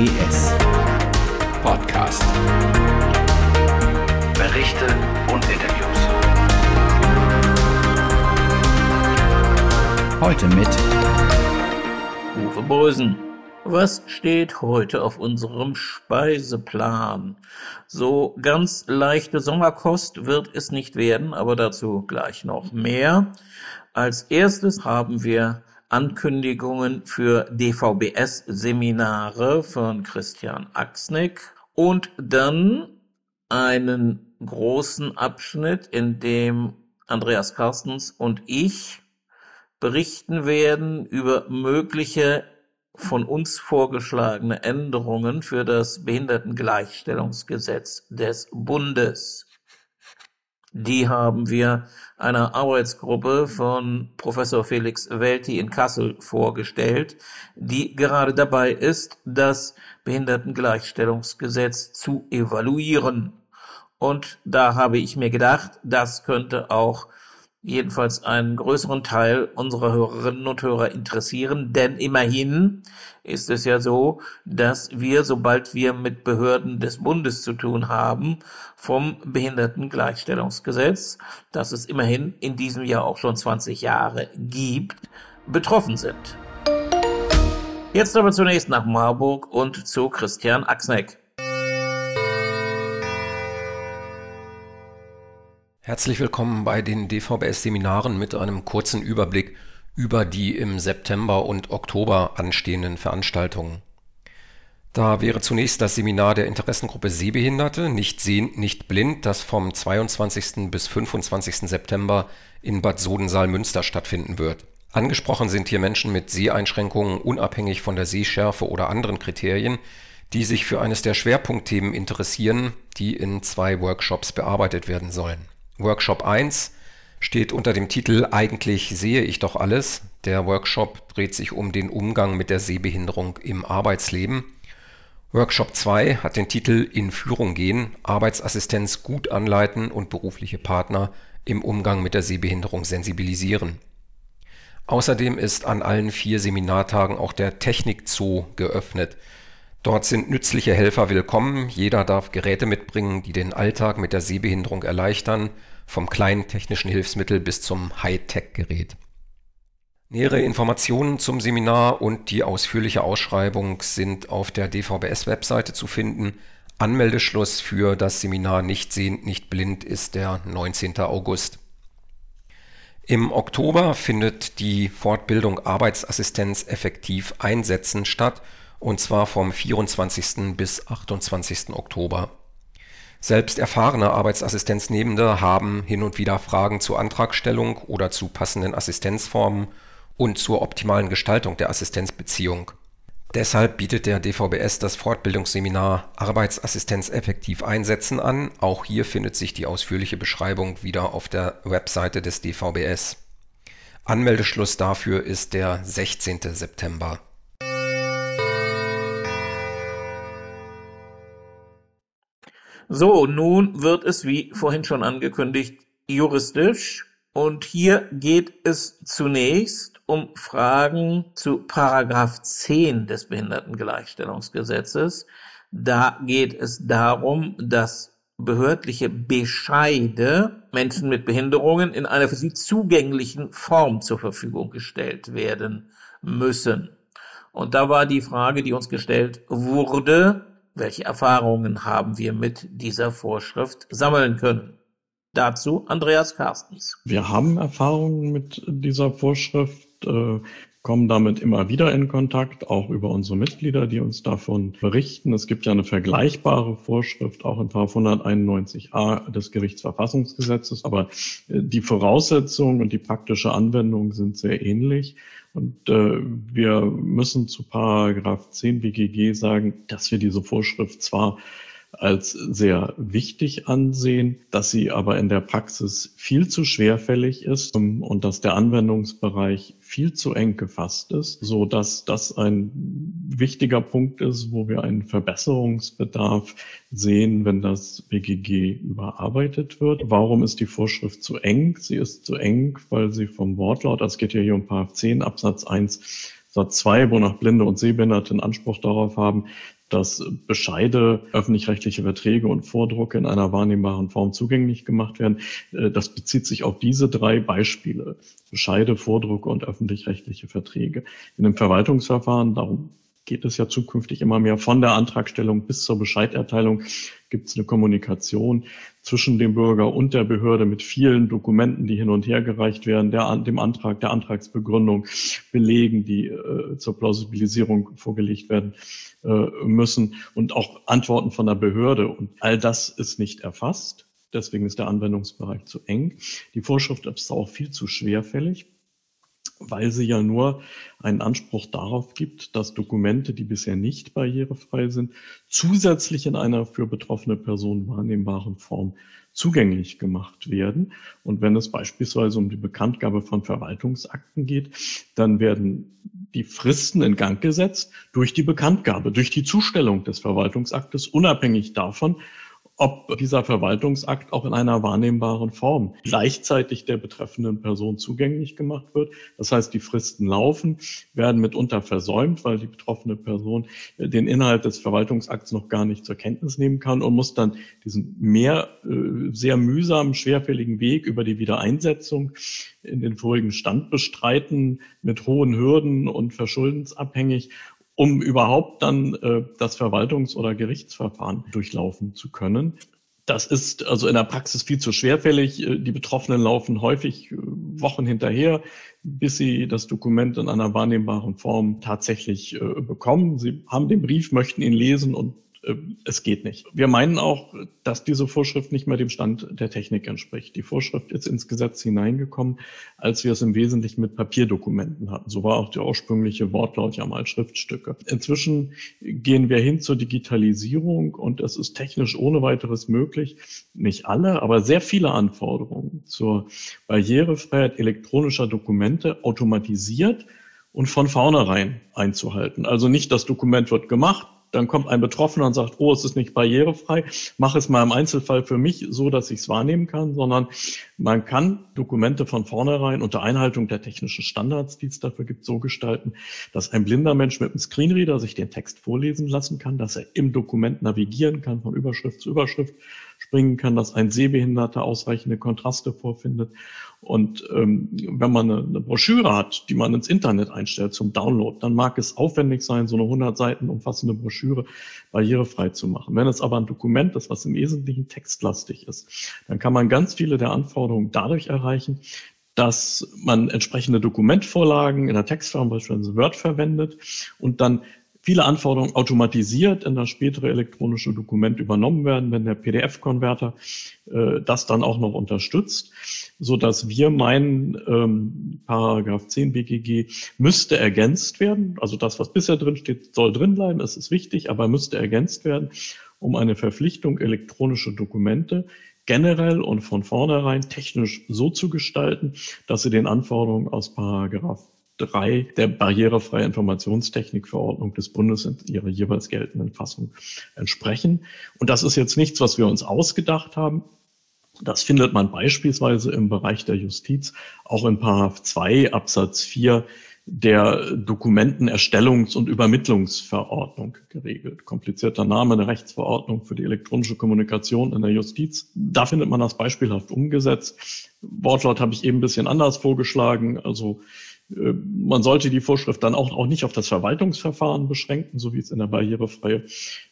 DVBS Podcast. Berichte und Interviews. Heute mit Uwe Beusen. Was steht heute auf unserem Speiseplan? So ganz leichte Sommerkost wird es nicht werden, aber dazu gleich noch mehr. Als erstes haben wir Ankündigungen für DVBS-Seminare von Christian Axnick und dann einen großen Abschnitt, in dem Andreas Carstens und ich berichten werden über mögliche von uns vorgeschlagene Änderungen für das Behindertengleichstellungsgesetz des Bundes. Die haben wir einer Arbeitsgruppe von Professor Felix Welti in Kassel vorgestellt, die gerade dabei ist, das Behindertengleichstellungsgesetz zu evaluieren. Und da habe ich mir gedacht, das könnte auch jedenfalls einen größeren Teil unserer Hörerinnen und Hörer interessieren, denn immerhin ist es ja so, dass wir, sobald wir mit Behörden des Bundes zu tun haben, vom Behindertengleichstellungsgesetz, das es immerhin in diesem Jahr auch schon 20 Jahre gibt, betroffen sind. Jetzt aber zunächst nach Marburg und zu Christian Axneck. Herzlich willkommen bei den DVBS-Seminaren mit einem kurzen Überblick über die im September und Oktober anstehenden Veranstaltungen. Da wäre zunächst das Seminar der Interessengruppe Sehbehinderte, nicht sehend, nicht blind, das vom 22. bis 25. September in Bad Sodensaal-Münster stattfinden wird. Angesprochen sind hier Menschen mit Seheinschränkungen unabhängig von der Sehschärfe oder anderen Kriterien, die sich für eines der Schwerpunktthemen interessieren, die in zwei Workshops bearbeitet werden sollen. Workshop 1 steht unter dem Titel Eigentlich sehe ich doch alles. Der Workshop dreht sich um den Umgang mit der Sehbehinderung im Arbeitsleben. Workshop 2 hat den Titel In Führung gehen, Arbeitsassistenz gut anleiten und berufliche Partner im Umgang mit der Sehbehinderung sensibilisieren. Außerdem ist an allen vier Seminartagen auch der Technik-Zoo geöffnet. Dort sind nützliche Helfer willkommen. Jeder darf Geräte mitbringen, die den Alltag mit der Sehbehinderung erleichtern, vom kleinen technischen Hilfsmittel bis zum Hightech-Gerät. Nähere Informationen zum Seminar und die ausführliche Ausschreibung sind auf der DVBS-Webseite zu finden. Anmeldeschluss für das Seminar Nicht sehend, nicht blind ist der 19. August. Im Oktober findet die Fortbildung Arbeitsassistenz effektiv einsetzen statt und zwar vom 24. bis 28. Oktober. Selbst erfahrene Arbeitsassistenznehmende haben hin und wieder Fragen zur Antragstellung oder zu passenden Assistenzformen und zur optimalen Gestaltung der Assistenzbeziehung. Deshalb bietet der DVBS das Fortbildungsseminar Arbeitsassistenz effektiv einsetzen an. Auch hier findet sich die ausführliche Beschreibung wieder auf der Webseite des DVBS. Anmeldeschluss dafür ist der 16. September. So, nun wird es, wie vorhin schon angekündigt, juristisch. Und hier geht es zunächst um Fragen zu Paragraph 10 des Behindertengleichstellungsgesetzes. Da geht es darum, dass behördliche Bescheide Menschen mit Behinderungen in einer für sie zugänglichen Form zur Verfügung gestellt werden müssen. Und da war die Frage, die uns gestellt wurde, welche Erfahrungen haben wir mit dieser Vorschrift sammeln können? Dazu Andreas Carstens. Wir haben Erfahrungen mit dieser Vorschrift, äh, kommen damit immer wieder in Kontakt, auch über unsere Mitglieder, die uns davon berichten. Es gibt ja eine vergleichbare Vorschrift auch in 191a des Gerichtsverfassungsgesetzes, aber äh, die Voraussetzungen und die praktische Anwendung sind sehr ähnlich. Und äh, wir müssen zu Paragraph 10 BGG sagen, dass wir diese Vorschrift zwar als sehr wichtig ansehen, dass sie aber in der Praxis viel zu schwerfällig ist und dass der Anwendungsbereich viel zu eng gefasst ist, so dass das ein wichtiger Punkt ist, wo wir einen Verbesserungsbedarf sehen, wenn das BGG überarbeitet wird. Warum ist die Vorschrift zu eng? Sie ist zu eng, weil sie vom Wortlaut, also es geht ja hier um Paragraph 10 Absatz 1 Satz 2, wonach Blinde und Sehbehinderte einen Anspruch darauf haben, dass Bescheide, öffentlich-rechtliche Verträge und Vordrucke in einer wahrnehmbaren Form zugänglich gemacht werden. Äh, das bezieht sich auf diese drei Beispiele. Bescheide, Vordrucke und öffentlich-rechtliche Verträge. In einem Verwaltungsverfahren, darum geht es ja zukünftig immer mehr von der Antragstellung bis zur Bescheiderteilung gibt es eine Kommunikation zwischen dem Bürger und der Behörde mit vielen Dokumenten, die hin und her gereicht werden, der, dem Antrag, der Antragsbegründung, Belegen, die äh, zur Plausibilisierung vorgelegt werden äh, müssen und auch Antworten von der Behörde. Und all das ist nicht erfasst. Deswegen ist der Anwendungsbereich zu eng. Die Vorschrift ist auch viel zu schwerfällig weil sie ja nur einen Anspruch darauf gibt, dass Dokumente, die bisher nicht barrierefrei sind, zusätzlich in einer für betroffene Person wahrnehmbaren Form zugänglich gemacht werden. Und wenn es beispielsweise um die Bekanntgabe von Verwaltungsakten geht, dann werden die Fristen in Gang gesetzt durch die Bekanntgabe, durch die Zustellung des Verwaltungsaktes, unabhängig davon, ob dieser Verwaltungsakt auch in einer wahrnehmbaren Form gleichzeitig der betreffenden Person zugänglich gemacht wird. Das heißt, die Fristen laufen, werden mitunter versäumt, weil die betroffene Person den Inhalt des Verwaltungsakts noch gar nicht zur Kenntnis nehmen kann und muss dann diesen mehr äh, sehr mühsamen, schwerfälligen Weg über die Wiedereinsetzung in den vorigen Stand bestreiten mit hohen Hürden und verschuldensabhängig um überhaupt dann äh, das Verwaltungs- oder Gerichtsverfahren durchlaufen zu können. Das ist also in der Praxis viel zu schwerfällig. Äh, die Betroffenen laufen häufig äh, Wochen hinterher, bis sie das Dokument in einer wahrnehmbaren Form tatsächlich äh, bekommen. Sie haben den Brief, möchten ihn lesen und es geht nicht. Wir meinen auch, dass diese Vorschrift nicht mehr dem Stand der Technik entspricht. Die Vorschrift ist ins Gesetz hineingekommen, als wir es im Wesentlichen mit Papierdokumenten hatten. So war auch der ursprüngliche Wortlaut ja mal Schriftstücke. Inzwischen gehen wir hin zur Digitalisierung und es ist technisch ohne weiteres möglich, nicht alle, aber sehr viele Anforderungen zur Barrierefreiheit elektronischer Dokumente automatisiert und von vornherein einzuhalten. Also nicht das Dokument wird gemacht, dann kommt ein Betroffener und sagt, oh, es ist nicht barrierefrei, mach es mal im Einzelfall für mich so, dass ich es wahrnehmen kann, sondern man kann Dokumente von vornherein unter Einhaltung der technischen Standards, die es dafür gibt, so gestalten, dass ein blinder Mensch mit einem Screenreader sich den Text vorlesen lassen kann, dass er im Dokument navigieren kann, von Überschrift zu Überschrift springen kann, dass ein Sehbehinderter ausreichende Kontraste vorfindet und ähm, wenn man eine, eine Broschüre hat, die man ins Internet einstellt zum Download, dann mag es aufwendig sein, so eine 100 Seiten umfassende Broschüre barrierefrei zu machen. Wenn es aber ein Dokument ist, was im Wesentlichen textlastig ist, dann kann man ganz viele der Anforderungen dadurch erreichen, dass man entsprechende Dokumentvorlagen in der Textform, beispielsweise Word verwendet und dann viele Anforderungen automatisiert in das spätere elektronische Dokument übernommen werden, wenn der PDF-Konverter äh, das dann auch noch unterstützt, so dass wir meinen, ähm, Paragraph 10 BGG müsste ergänzt werden. Also das, was bisher drin steht, soll drin bleiben. Es ist wichtig, aber müsste ergänzt werden, um eine Verpflichtung elektronische Dokumente generell und von vornherein technisch so zu gestalten, dass sie den Anforderungen aus Paragraph 3 der barrierefreie Informationstechnikverordnung des Bundes in ihrer jeweils geltenden Fassung entsprechen. Und das ist jetzt nichts, was wir uns ausgedacht haben. Das findet man beispielsweise im Bereich der Justiz auch in Paragraph 2 Absatz 4 der Dokumentenerstellungs- und Übermittlungsverordnung geregelt. Komplizierter Name, eine Rechtsverordnung für die elektronische Kommunikation in der Justiz. Da findet man das beispielhaft umgesetzt. Wortlaut habe ich eben ein bisschen anders vorgeschlagen. Also man sollte die Vorschrift dann auch, auch nicht auf das Verwaltungsverfahren beschränken, so wie es in der barrierefreie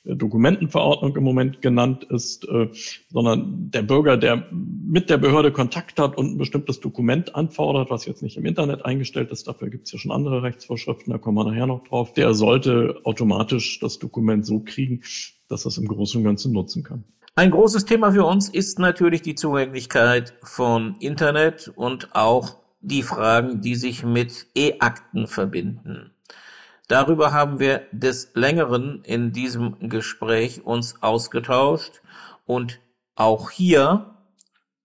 äh, Dokumentenverordnung im Moment genannt ist, äh, sondern der Bürger, der mit der Behörde Kontakt hat und ein bestimmtes Dokument anfordert, was jetzt nicht im Internet eingestellt ist, dafür gibt es ja schon andere Rechtsvorschriften, da kommen wir nachher noch drauf, der sollte automatisch das Dokument so kriegen, dass er es im Großen und Ganzen nutzen kann. Ein großes Thema für uns ist natürlich die Zugänglichkeit von Internet und auch die Fragen, die sich mit E-Akten verbinden. Darüber haben wir des Längeren in diesem Gespräch uns ausgetauscht und auch hier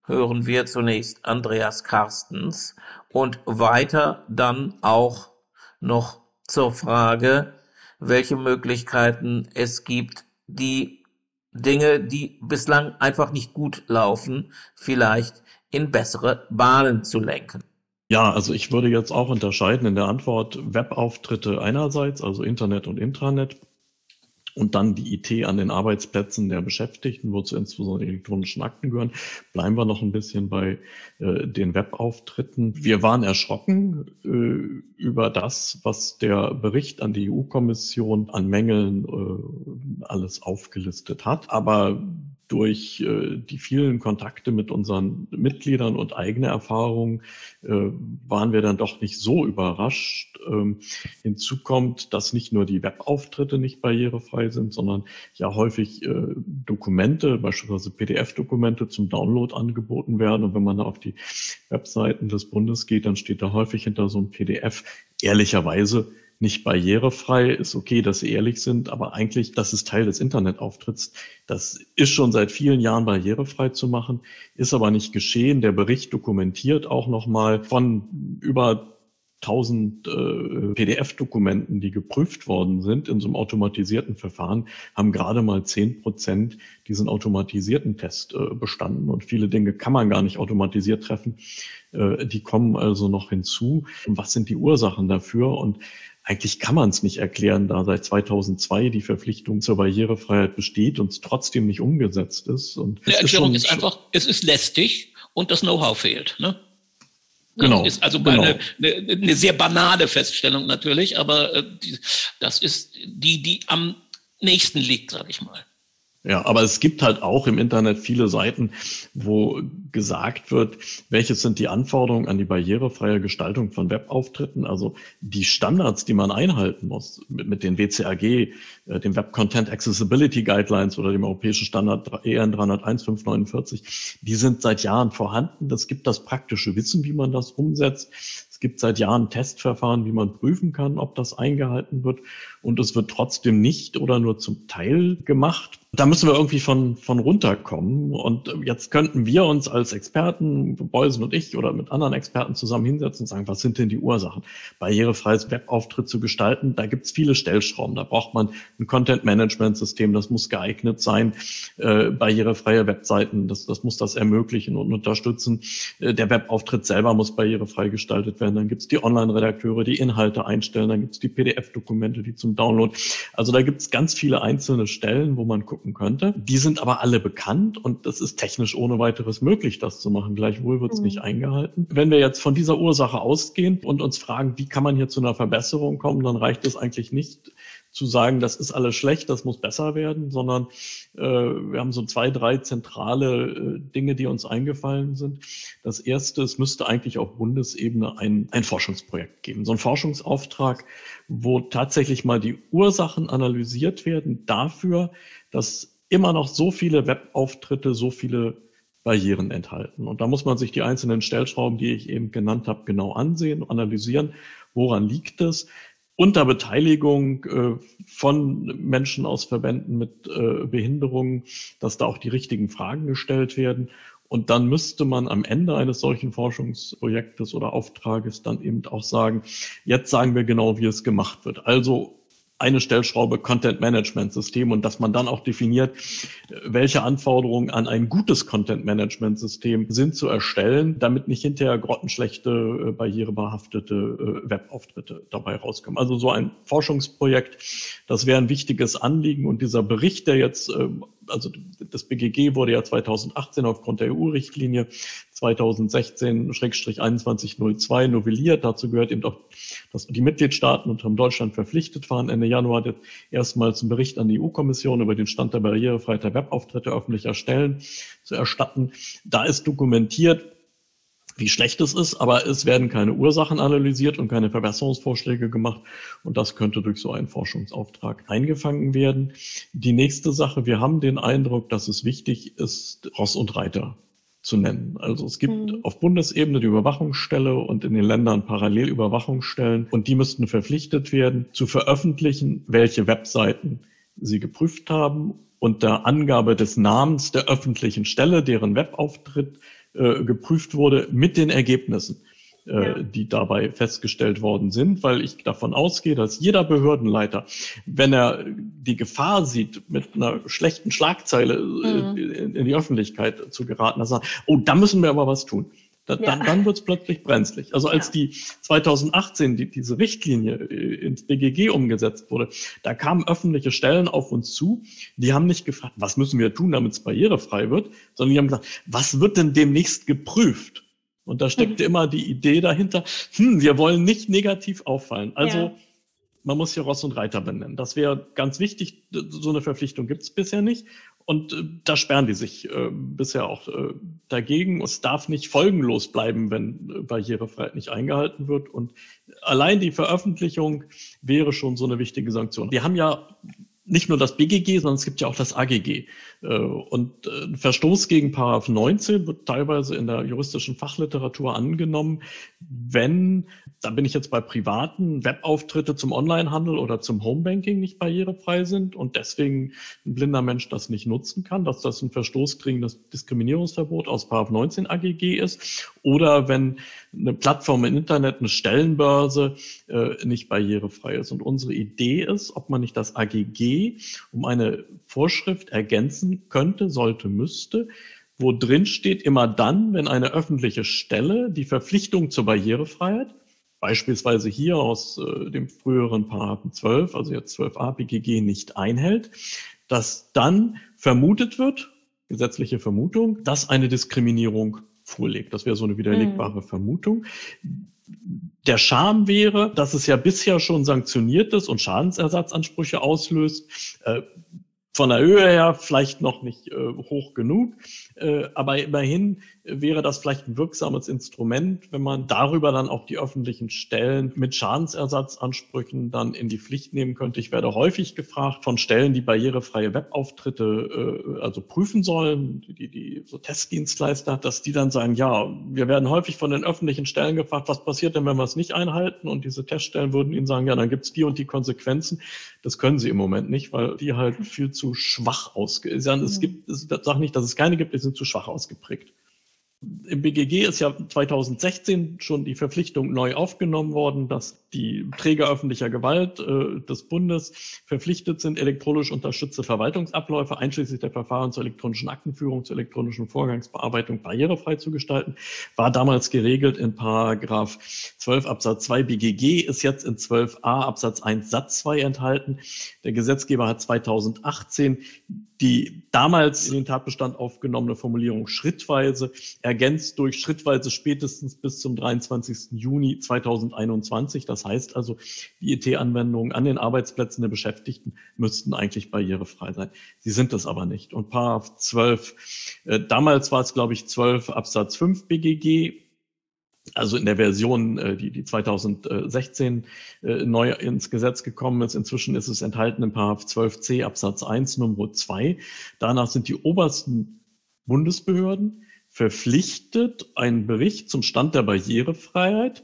hören wir zunächst Andreas Carstens und weiter dann auch noch zur Frage, welche Möglichkeiten es gibt, die Dinge, die bislang einfach nicht gut laufen, vielleicht in bessere Bahnen zu lenken. Ja, also ich würde jetzt auch unterscheiden in der Antwort Webauftritte einerseits, also Internet und Intranet, und dann die IT an den Arbeitsplätzen der Beschäftigten, wozu insbesondere die elektronischen Akten gehören, bleiben wir noch ein bisschen bei äh, den Webauftritten. Wir waren erschrocken äh, über das, was der Bericht an die EU-Kommission an Mängeln äh, alles aufgelistet hat. Aber durch äh, die vielen Kontakte mit unseren Mitgliedern und eigene Erfahrungen äh, waren wir dann doch nicht so überrascht. Ähm, hinzu kommt, dass nicht nur die Webauftritte nicht barrierefrei sind, sondern ja häufig äh, Dokumente, beispielsweise PDF-Dokumente zum Download angeboten werden. Und wenn man da auf die Webseiten des Bundes geht, dann steht da häufig hinter so einem PDF ehrlicherweise nicht barrierefrei. Ist okay, dass sie ehrlich sind, aber eigentlich, das ist Teil des Internetauftritts. Das ist schon seit vielen Jahren barrierefrei zu machen, ist aber nicht geschehen. Der Bericht dokumentiert auch nochmal von über 1000 äh, PDF-Dokumenten, die geprüft worden sind in so einem automatisierten Verfahren, haben gerade mal 10 Prozent diesen automatisierten Test äh, bestanden. Und viele Dinge kann man gar nicht automatisiert treffen. Äh, die kommen also noch hinzu. Was sind die Ursachen dafür? Und eigentlich kann man es nicht erklären, da seit 2002 die Verpflichtung zur Barrierefreiheit besteht und es trotzdem nicht umgesetzt ist. Und Die Erklärung ist, ist einfach, es ist lästig und das Know-how fehlt. Ne? Genau. Ist also genau. eine, eine, eine sehr banale Feststellung natürlich, aber äh, das ist die, die am nächsten liegt, sage ich mal. Ja, aber es gibt halt auch im Internet viele Seiten, wo gesagt wird, welches sind die Anforderungen an die barrierefreie Gestaltung von Webauftritten, also die Standards, die man einhalten muss mit, den WCAG, äh, dem Web Content Accessibility Guidelines oder dem europäischen Standard EN 301 die sind seit Jahren vorhanden. Das gibt das praktische Wissen, wie man das umsetzt. Es gibt seit Jahren Testverfahren, wie man prüfen kann, ob das eingehalten wird. Und es wird trotzdem nicht oder nur zum Teil gemacht. Da müssen wir irgendwie von, von runterkommen. Und jetzt könnten wir uns als Experten, Beusen und ich oder mit anderen Experten zusammen hinsetzen und sagen, was sind denn die Ursachen? Barrierefreies Webauftritt zu gestalten, da gibt es viele Stellschrauben. Da braucht man ein Content-Management-System, das muss geeignet sein. Äh, barrierefreie Webseiten, das, das muss das ermöglichen und unterstützen. Äh, der Webauftritt selber muss barrierefrei gestaltet werden. Dann gibt es die Online-Redakteure, die Inhalte einstellen. Dann gibt es die PDF-Dokumente, die zum Download. Also da gibt es ganz viele einzelne Stellen, wo man gucken könnte. Die sind aber alle bekannt und das ist technisch ohne weiteres möglich, das zu machen. Gleichwohl wird es mhm. nicht eingehalten. Wenn wir jetzt von dieser Ursache ausgehen und uns fragen, wie kann man hier zu einer Verbesserung kommen, dann reicht es eigentlich nicht, zu sagen, das ist alles schlecht, das muss besser werden, sondern äh, wir haben so zwei, drei zentrale äh, Dinge, die uns eingefallen sind. Das erste, es müsste eigentlich auf Bundesebene ein, ein Forschungsprojekt geben, so ein Forschungsauftrag, wo tatsächlich mal die Ursachen analysiert werden dafür, dass immer noch so viele Webauftritte, so viele Barrieren enthalten. Und da muss man sich die einzelnen Stellschrauben, die ich eben genannt habe, genau ansehen, analysieren. Woran liegt es? Unter Beteiligung äh, von Menschen aus Verbänden mit äh, Behinderungen, dass da auch die richtigen Fragen gestellt werden. Und dann müsste man am Ende eines solchen Forschungsprojektes oder Auftrages dann eben auch sagen, jetzt sagen wir genau, wie es gemacht wird. Also eine Stellschraube Content Management System und dass man dann auch definiert, welche Anforderungen an ein gutes Content Management System sind zu erstellen, damit nicht hinterher grottenschlechte, äh, barrierebehaftete äh, Webauftritte dabei rauskommen. Also so ein Forschungsprojekt, das wäre ein wichtiges Anliegen und dieser Bericht, der jetzt äh, also das BGG wurde ja 2018 aufgrund der EU-Richtlinie 2016-2102 novelliert. Dazu gehört eben auch, dass die Mitgliedstaaten unter Deutschland verpflichtet waren, Ende Januar erstmals einen Bericht an die EU-Kommission über den Stand der Barrierefreiheit der Webauftritte öffentlicher Stellen zu erstatten. Da ist dokumentiert, wie schlecht es ist, aber es werden keine Ursachen analysiert und keine Verbesserungsvorschläge gemacht. Und das könnte durch so einen Forschungsauftrag eingefangen werden. Die nächste Sache, wir haben den Eindruck, dass es wichtig ist, Ross und Reiter zu nennen. Also es gibt mhm. auf Bundesebene die Überwachungsstelle und in den Ländern parallel Überwachungsstellen und die müssten verpflichtet werden, zu veröffentlichen, welche Webseiten sie geprüft haben unter Angabe des Namens der öffentlichen Stelle, deren Webauftritt äh, geprüft wurde mit den Ergebnissen, äh, die dabei festgestellt worden sind, weil ich davon ausgehe, dass jeder Behördenleiter, wenn er die Gefahr sieht, mit einer schlechten Schlagzeile äh, mhm. in, in, die Öffentlichkeit zu geraten, dass er sagt, oh, da müssen wir aber was tun. Da, Ja. Dann, dann wird es plötzlich brenzlig. Also als Ja. die 2018 die, diese Richtlinie äh, ins BGG umgesetzt wurde, da kamen öffentliche Stellen auf uns zu, die haben nicht gefragt, was müssen wir tun, damit es barrierefrei wird, sondern die haben gesagt, was wird denn demnächst geprüft? Und da steckte immer die Idee dahinter, hm, wir wollen nicht negativ auffallen. Also Ja. man muss hier Ross und Reiter benennen. Das wäre ganz wichtig. So eine Verpflichtung gibt es bisher nicht. Und äh, da sperren die sich äh, bisher auch äh, dagegen. Es darf nicht folgenlos bleiben, wenn äh, Barrierefreiheit nicht eingehalten wird. Und allein die Veröffentlichung wäre schon so eine wichtige Sanktion. Wir haben ja nicht nur das BGG, sondern es gibt ja auch das AGG. Äh, Und äh, ein Verstoß gegen Paragraph 19 wird teilweise in der juristischen Fachliteratur angenommen, wenn, da bin ich jetzt bei privaten Webauftritte zum Onlinehandel oder zum Homebanking nicht barrierefrei sind und deswegen ein blinder Mensch das nicht nutzen kann, dass das ein Verstoß gegen das Diskriminierungsverbot aus Paragraph 19 AGG ist oder wenn eine Plattform im Internet, eine Stellenbörse äh, nicht barrierefrei ist. Und unsere Idee ist, ob man nicht das AGG um eine Vorschrift ergänzen könnte, sollte, müsste, wo drin steht, immer dann, wenn eine öffentliche Stelle die Verpflichtung zur Barrierefreiheit, beispielsweise hier aus äh, dem früheren Paragraphen 12, also jetzt 12a BGG, nicht einhält, dass dann vermutet wird, gesetzliche Vermutung, dass eine Diskriminierung vorliegt. Das wäre so eine widerlegbare Vermutung. Der Charme wäre, dass es ja bisher schon sanktioniert ist und Schadensersatzansprüche auslöst. Äh, von der Höhe her vielleicht noch nicht äh, hoch genug, äh, aber immerhin wäre das vielleicht ein wirksames Instrument, wenn man darüber dann auch die öffentlichen Stellen mit Schadensersatzansprüchen dann in die Pflicht nehmen könnte. Ich werde häufig gefragt von Stellen, die barrierefreie Webauftritte äh, also prüfen sollen, die, die so Testdienstleister, dass die dann sagen, ja, wir werden häufig von den öffentlichen Stellen gefragt, was passiert denn, wenn wir es nicht einhalten? Und diese Teststellen würden ihnen sagen, ja, dann gibt es die und die Konsequenzen. Das können sie im Moment nicht, weil die halt viel zu schwach ausge... Es gibt, es sage nicht, dass es keine gibt, die sind zu schwach ausgeprägt. Im BGG ist ja 2016 schon die Verpflichtung neu aufgenommen worden, dass die Träger öffentlicher Gewalt äh, des Bundes verpflichtet sind, elektronisch unterstützte Verwaltungsabläufe einschließlich der Verfahren zur elektronischen Aktenführung, zur elektronischen Vorgangsbearbeitung barrierefrei zu gestalten. War damals geregelt in Paragraph 12 Absatz 2 BGG, ist jetzt in 12a Absatz 1 Satz 2 enthalten. Der Gesetzgeber hat 2018 die damals in den Tatbestand aufgenommene Formulierung schrittweise ergänzt durch schrittweise spätestens bis zum 23. Juni 2021. Das heißt also, die IT-Anwendungen an den Arbeitsplätzen der Beschäftigten müssten eigentlich barrierefrei sein. Sie sind es aber nicht. Und Paragraph 12, äh, damals war es, glaube ich, 12 Absatz 5 BGG, also in der Version, äh, die, die 2016 äh, neu ins Gesetz gekommen ist. Inzwischen ist es enthalten in Paragraph 12c Absatz 1 Nummer 2. Danach sind die obersten Bundesbehörden verpflichtet, einen Bericht zum Stand der Barrierefreiheit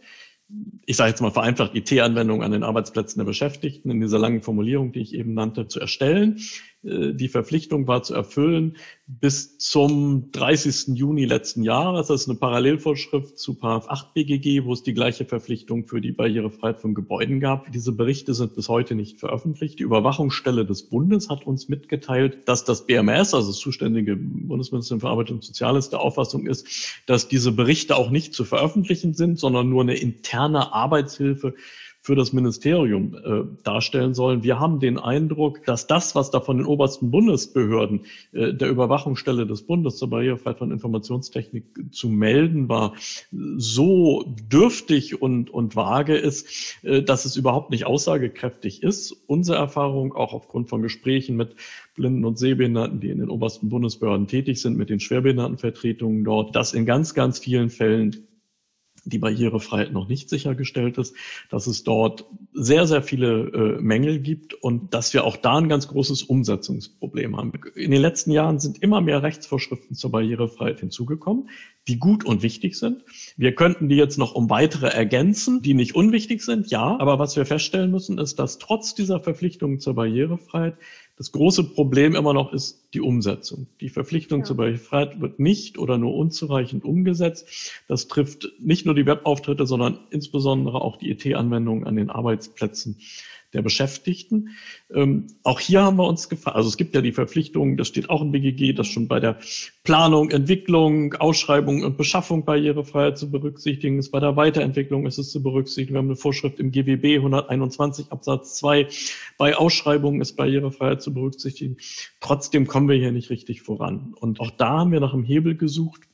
ich sage jetzt mal vereinfacht, IT-Anwendungen an den Arbeitsplätzen der Beschäftigten in dieser langen Formulierung, die ich eben nannte, zu erstellen. Äh, Die Verpflichtung war zu erfüllen bis zum 30. Juni letzten Jahres. Das ist eine Parallelvorschrift zu Paragraph 8 BGG, wo es die gleiche Verpflichtung für die Barrierefreiheit von Gebäuden gab. Diese Berichte sind bis heute nicht veröffentlicht. Die Überwachungsstelle des Bundes hat uns mitgeteilt, dass das BMS, also das zuständige Bundesministerium für Arbeit und Soziales, der Auffassung ist, dass diese Berichte auch nicht zu veröffentlichen sind, sondern nur eine interne Arbeitshilfe für das Ministerium äh, darstellen sollen. Wir haben den Eindruck, dass das, was da von den obersten Bundesbehörden äh, der Überwachungsstelle des Bundes zur Barrierefreiheit von Informationstechnik zu melden war, so dürftig und, und vage ist, äh, dass es überhaupt nicht aussagekräftig ist. Unsere Erfahrung, auch aufgrund von Gesprächen mit Blinden und Sehbehinderten, die in den obersten Bundesbehörden tätig sind, mit den Schwerbehindertenvertretungen dort, dass in ganz, ganz vielen Fällen die Barrierefreiheit noch nicht sichergestellt ist, dass es dort sehr, sehr viele äh, Mängel gibt und dass wir auch da ein ganz großes Umsetzungsproblem haben. In den letzten Jahren sind immer mehr Rechtsvorschriften zur Barrierefreiheit hinzugekommen, die gut und wichtig sind. Wir könnten die jetzt noch um weitere ergänzen, die nicht unwichtig sind, ja, aber was wir feststellen müssen, ist, dass trotz dieser Verpflichtungen zur Barrierefreiheit das große Problem immer noch ist die Umsetzung. Die Verpflichtung Ja. zur Barrierefreiheit wird nicht oder nur unzureichend umgesetzt. Das trifft nicht nur die Webauftritte, sondern insbesondere auch die IT-Anwendungen an den Arbeitsplätzen der Beschäftigten. Ähm, auch hier haben wir uns gefragt, also es gibt ja die Verpflichtung, das steht auch im BGG, dass schon bei der Planung, Entwicklung, Ausschreibung und Beschaffung Barrierefreiheit zu berücksichtigen ist. Bei der Weiterentwicklung ist es zu berücksichtigen. Wir haben eine Vorschrift im GWB 121 Absatz 2. Bei Ausschreibungen ist Barrierefreiheit zu berücksichtigen. Trotzdem kommen wir hier nicht richtig voran. Und auch da haben wir nach einem Hebel gesucht,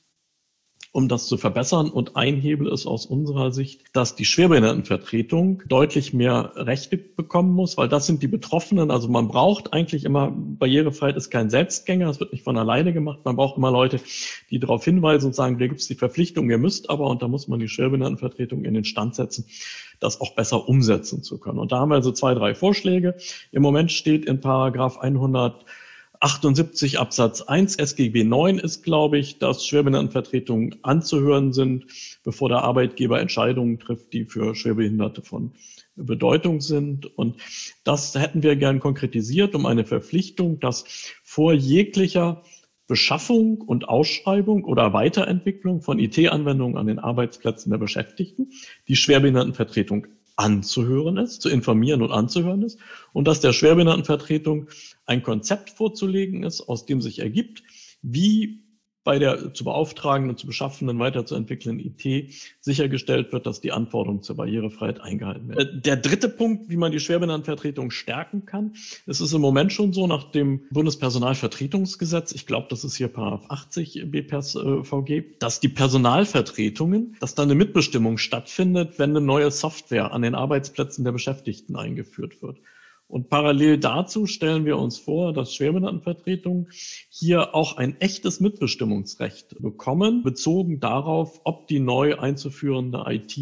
um das zu verbessern. Und ein Hebel ist aus unserer Sicht, dass die Schwerbehindertenvertretung deutlich mehr Rechte bekommen muss, weil das sind die Betroffenen. Also man braucht eigentlich immer, Barrierefreiheit ist kein Selbstgänger, es wird nicht von alleine gemacht. Man braucht immer Leute, die darauf hinweisen und sagen, da gibt es die Verpflichtung, ihr müsst aber, und da muss man die Schwerbehindertenvertretung in den Stand setzen, das auch besser umsetzen zu können. Und da haben wir also zwei, drei Vorschläge. Im Moment steht in Paragraph 100 78 Absatz 1 SGB 9 ist, glaube ich, dass Schwerbehindertenvertretungen anzuhören sind, bevor der Arbeitgeber Entscheidungen trifft, die für Schwerbehinderte von Bedeutung sind. Und das hätten wir gern konkretisiert um eine Verpflichtung, dass vor jeglicher Beschaffung und Ausschreibung oder Weiterentwicklung von IT-Anwendungen an den Arbeitsplätzen der Beschäftigten die Schwerbehindertenvertretung anzuhören ist, zu informieren und anzuhören ist und dass der Schwerbehindertenvertretung ein Konzept vorzulegen ist, aus dem sich ergibt, wie bei der zu beauftragenden und zu beschaffenden, weiterzuentwickelnden IT sichergestellt wird, dass die Anforderungen zur Barrierefreiheit eingehalten werden. Äh, der dritte Punkt, wie man die Schwerbehindertenvertretung stärken kann, es ist im Moment schon so nach dem Bundespersonalvertretungsgesetz, ich glaube, das ist hier Paragraph 80 BPSVG, dass die Personalvertretungen, dass da eine Mitbestimmung stattfindet, wenn eine neue Software an den Arbeitsplätzen der Beschäftigten eingeführt wird. Und parallel dazu stellen wir uns vor, dass Schwerbehindertenvertretungen hier auch ein echtes Mitbestimmungsrecht bekommen, bezogen darauf, ob die neu einzuführende IT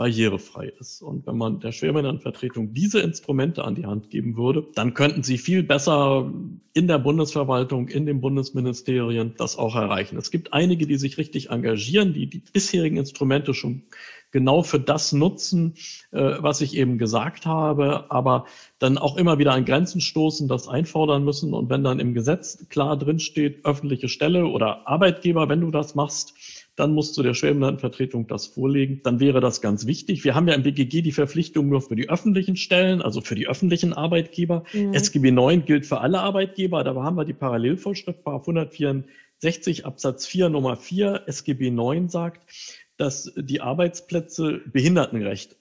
barrierefrei ist. Und wenn man der Schwerbehindertenvertretung diese Instrumente an die Hand geben würde, dann könnten sie viel besser in der Bundesverwaltung, in den Bundesministerien das auch erreichen. Es gibt einige, die sich richtig engagieren, die die bisherigen Instrumente schon genau für das nutzen, äh, was ich eben gesagt habe, aber dann auch immer wieder an Grenzen stoßen, das einfordern müssen. Und wenn dann im Gesetz klar drinsteht, öffentliche Stelle oder Arbeitgeber, wenn du das machst, dann musst du der Schwerbehindertenvertretung das vorlegen. Dann wäre das ganz wichtig. Wir haben ja im BGG die Verpflichtung nur für die öffentlichen Stellen, also für die öffentlichen Arbeitgeber. Mhm. SGB 9 gilt für alle Arbeitgeber. Da haben wir die Parallelvorschrift, 164 Absatz 4 Nummer 4 SGB 9 sagt, dass die Arbeitsplätze behindertengerecht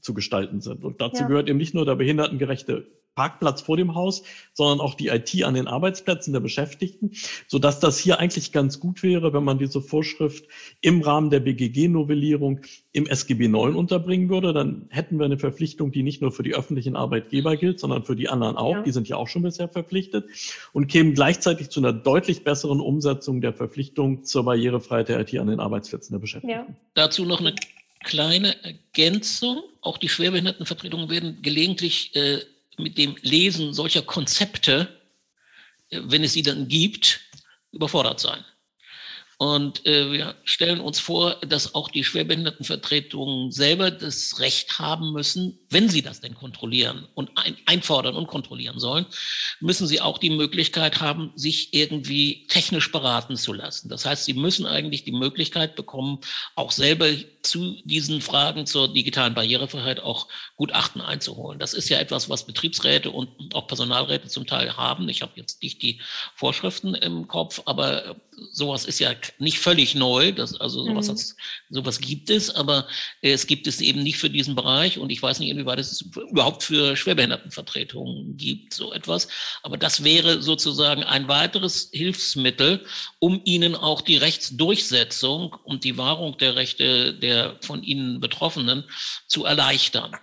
zu gestalten sind. Und dazu ja. gehört eben nicht nur der behindertengerechte Parkplatz vor dem Haus, sondern auch die IT an den Arbeitsplätzen der Beschäftigten, so dass das hier eigentlich ganz gut wäre, wenn man diese Vorschrift im Rahmen der BGG-Novellierung im SGB 9 unterbringen würde. Dann hätten wir eine Verpflichtung, die nicht nur für die öffentlichen Arbeitgeber gilt, sondern für die anderen auch. Ja. Die sind ja auch schon bisher verpflichtet und kämen gleichzeitig zu einer deutlich besseren Umsetzung der Verpflichtung zur Barrierefreiheit der IT an den Arbeitsplätzen der Beschäftigten. Ja. Dazu noch eine kleine Ergänzung. Auch die Schwerbehindertenvertretungen werden gelegentlich äh, mit dem Lesen solcher Konzepte, äh, wenn es sie dann gibt, überfordert sein. Und äh, wir stellen uns vor, dass auch die Schwerbehindertenvertretungen selber das Recht haben müssen, wenn sie das denn kontrollieren und ein, einfordern und kontrollieren sollen, müssen sie auch die Möglichkeit haben, sich irgendwie technisch beraten zu lassen. Das heißt, sie müssen eigentlich die Möglichkeit bekommen, auch selber zu diesen Fragen zur digitalen Barrierefreiheit auch Gutachten einzuholen. Das ist ja etwas, was Betriebsräte und auch Personalräte zum Teil haben. Ich habe jetzt nicht die Vorschriften im Kopf, aber sowas ist ja nicht völlig neu. Das, also sowas, mhm. sowas gibt es, aber es gibt es eben nicht für diesen Bereich. Und ich weiß nicht, inwieweit es überhaupt für Schwerbehindertenvertretungen gibt, so etwas. Aber das wäre sozusagen ein weiteres Hilfsmittel, um ihnen auch die Rechtsdurchsetzung und die Wahrung der Rechte der von ihnen Betroffenen zu erleichtern.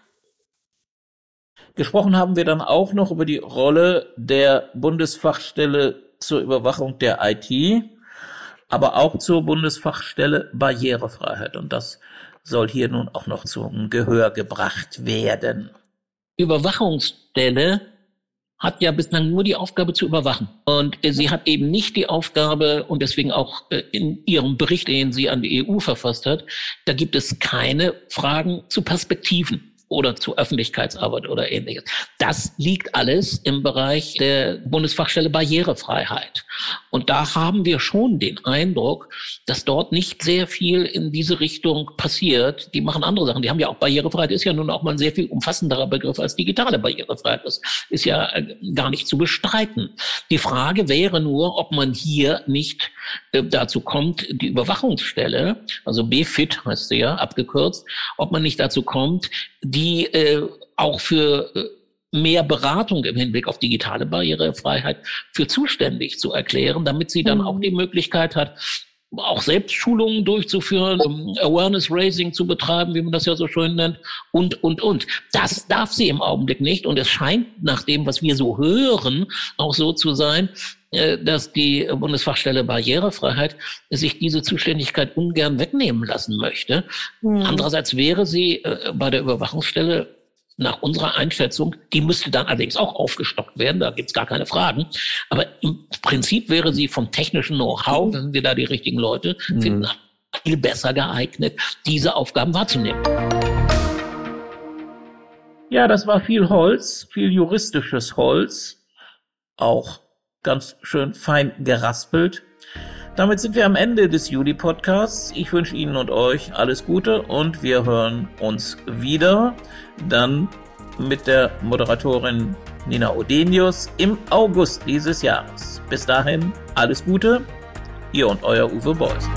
Gesprochen haben wir dann auch noch über die Rolle der Bundesfachstelle zur Überwachung der IT aber auch zur Bundesfachstelle Barrierefreiheit. Und das soll hier nun auch noch zum Gehör gebracht werden. Überwachungsstelle hat ja bislang nur die Aufgabe zu überwachen. Und sie hat eben nicht die Aufgabe, und deswegen auch äh, in ihrem Bericht, den sie an die EU verfasst hat, da gibt es keine Fragen zu Perspektiven. Oder zu Öffentlichkeitsarbeit oder ähnliches. Das liegt alles im Bereich der Bundesfachstelle Barrierefreiheit. Und da haben wir schon den Eindruck, dass dort nicht sehr viel in diese Richtung passiert. Die machen andere Sachen. Die haben ja auch Barrierefreiheit, ist ja nun auch mal ein sehr viel umfassenderer Begriff als digitale Barrierefreiheit. Das ist ja äh, gar nicht zu bestreiten. Die Frage wäre nur, ob man hier nicht äh, dazu kommt, die Überwachungsstelle, also BFIT heißt sie ja, abgekürzt, ob man nicht dazu kommt, äh, auch für äh, mehr Beratung im Hinblick auf digitale Barrierefreiheit für zuständig zu erklären, damit sie dann mhm. auch die Möglichkeit hat, auch Selbstschulungen durchzuführen, um Awareness Raising zu betreiben, wie man das ja so schön nennt, und, und, und. Das darf sie im Augenblick nicht. Und es scheint nach dem, was wir so hören, auch so zu sein, äh, dass die Bundesfachstelle Barrierefreiheit sich diese Zuständigkeit ungern wegnehmen lassen möchte. Mhm. Andererseits wäre sie äh, bei der Überwachungsstelle nach unserer Einschätzung, die müsste dann allerdings auch aufgestockt werden, da gibt's gar keine Fragen. Aber im Prinzip wäre sie vom technischen Know-how, wenn wir da die richtigen Leute mhm. finden, viel besser geeignet, diese Aufgaben wahrzunehmen. Ja, das war viel Holz, viel juristisches Holz, auch ganz schön fein geraspelt. Damit sind wir am Ende des Juli-Podcasts. Ich wünsche Ihnen und euch alles Gute und wir hören uns wieder dann mit der Moderatorin Nina Odenius im August dieses Jahres. Bis dahin alles Gute, ihr und euer Uwe Beuys.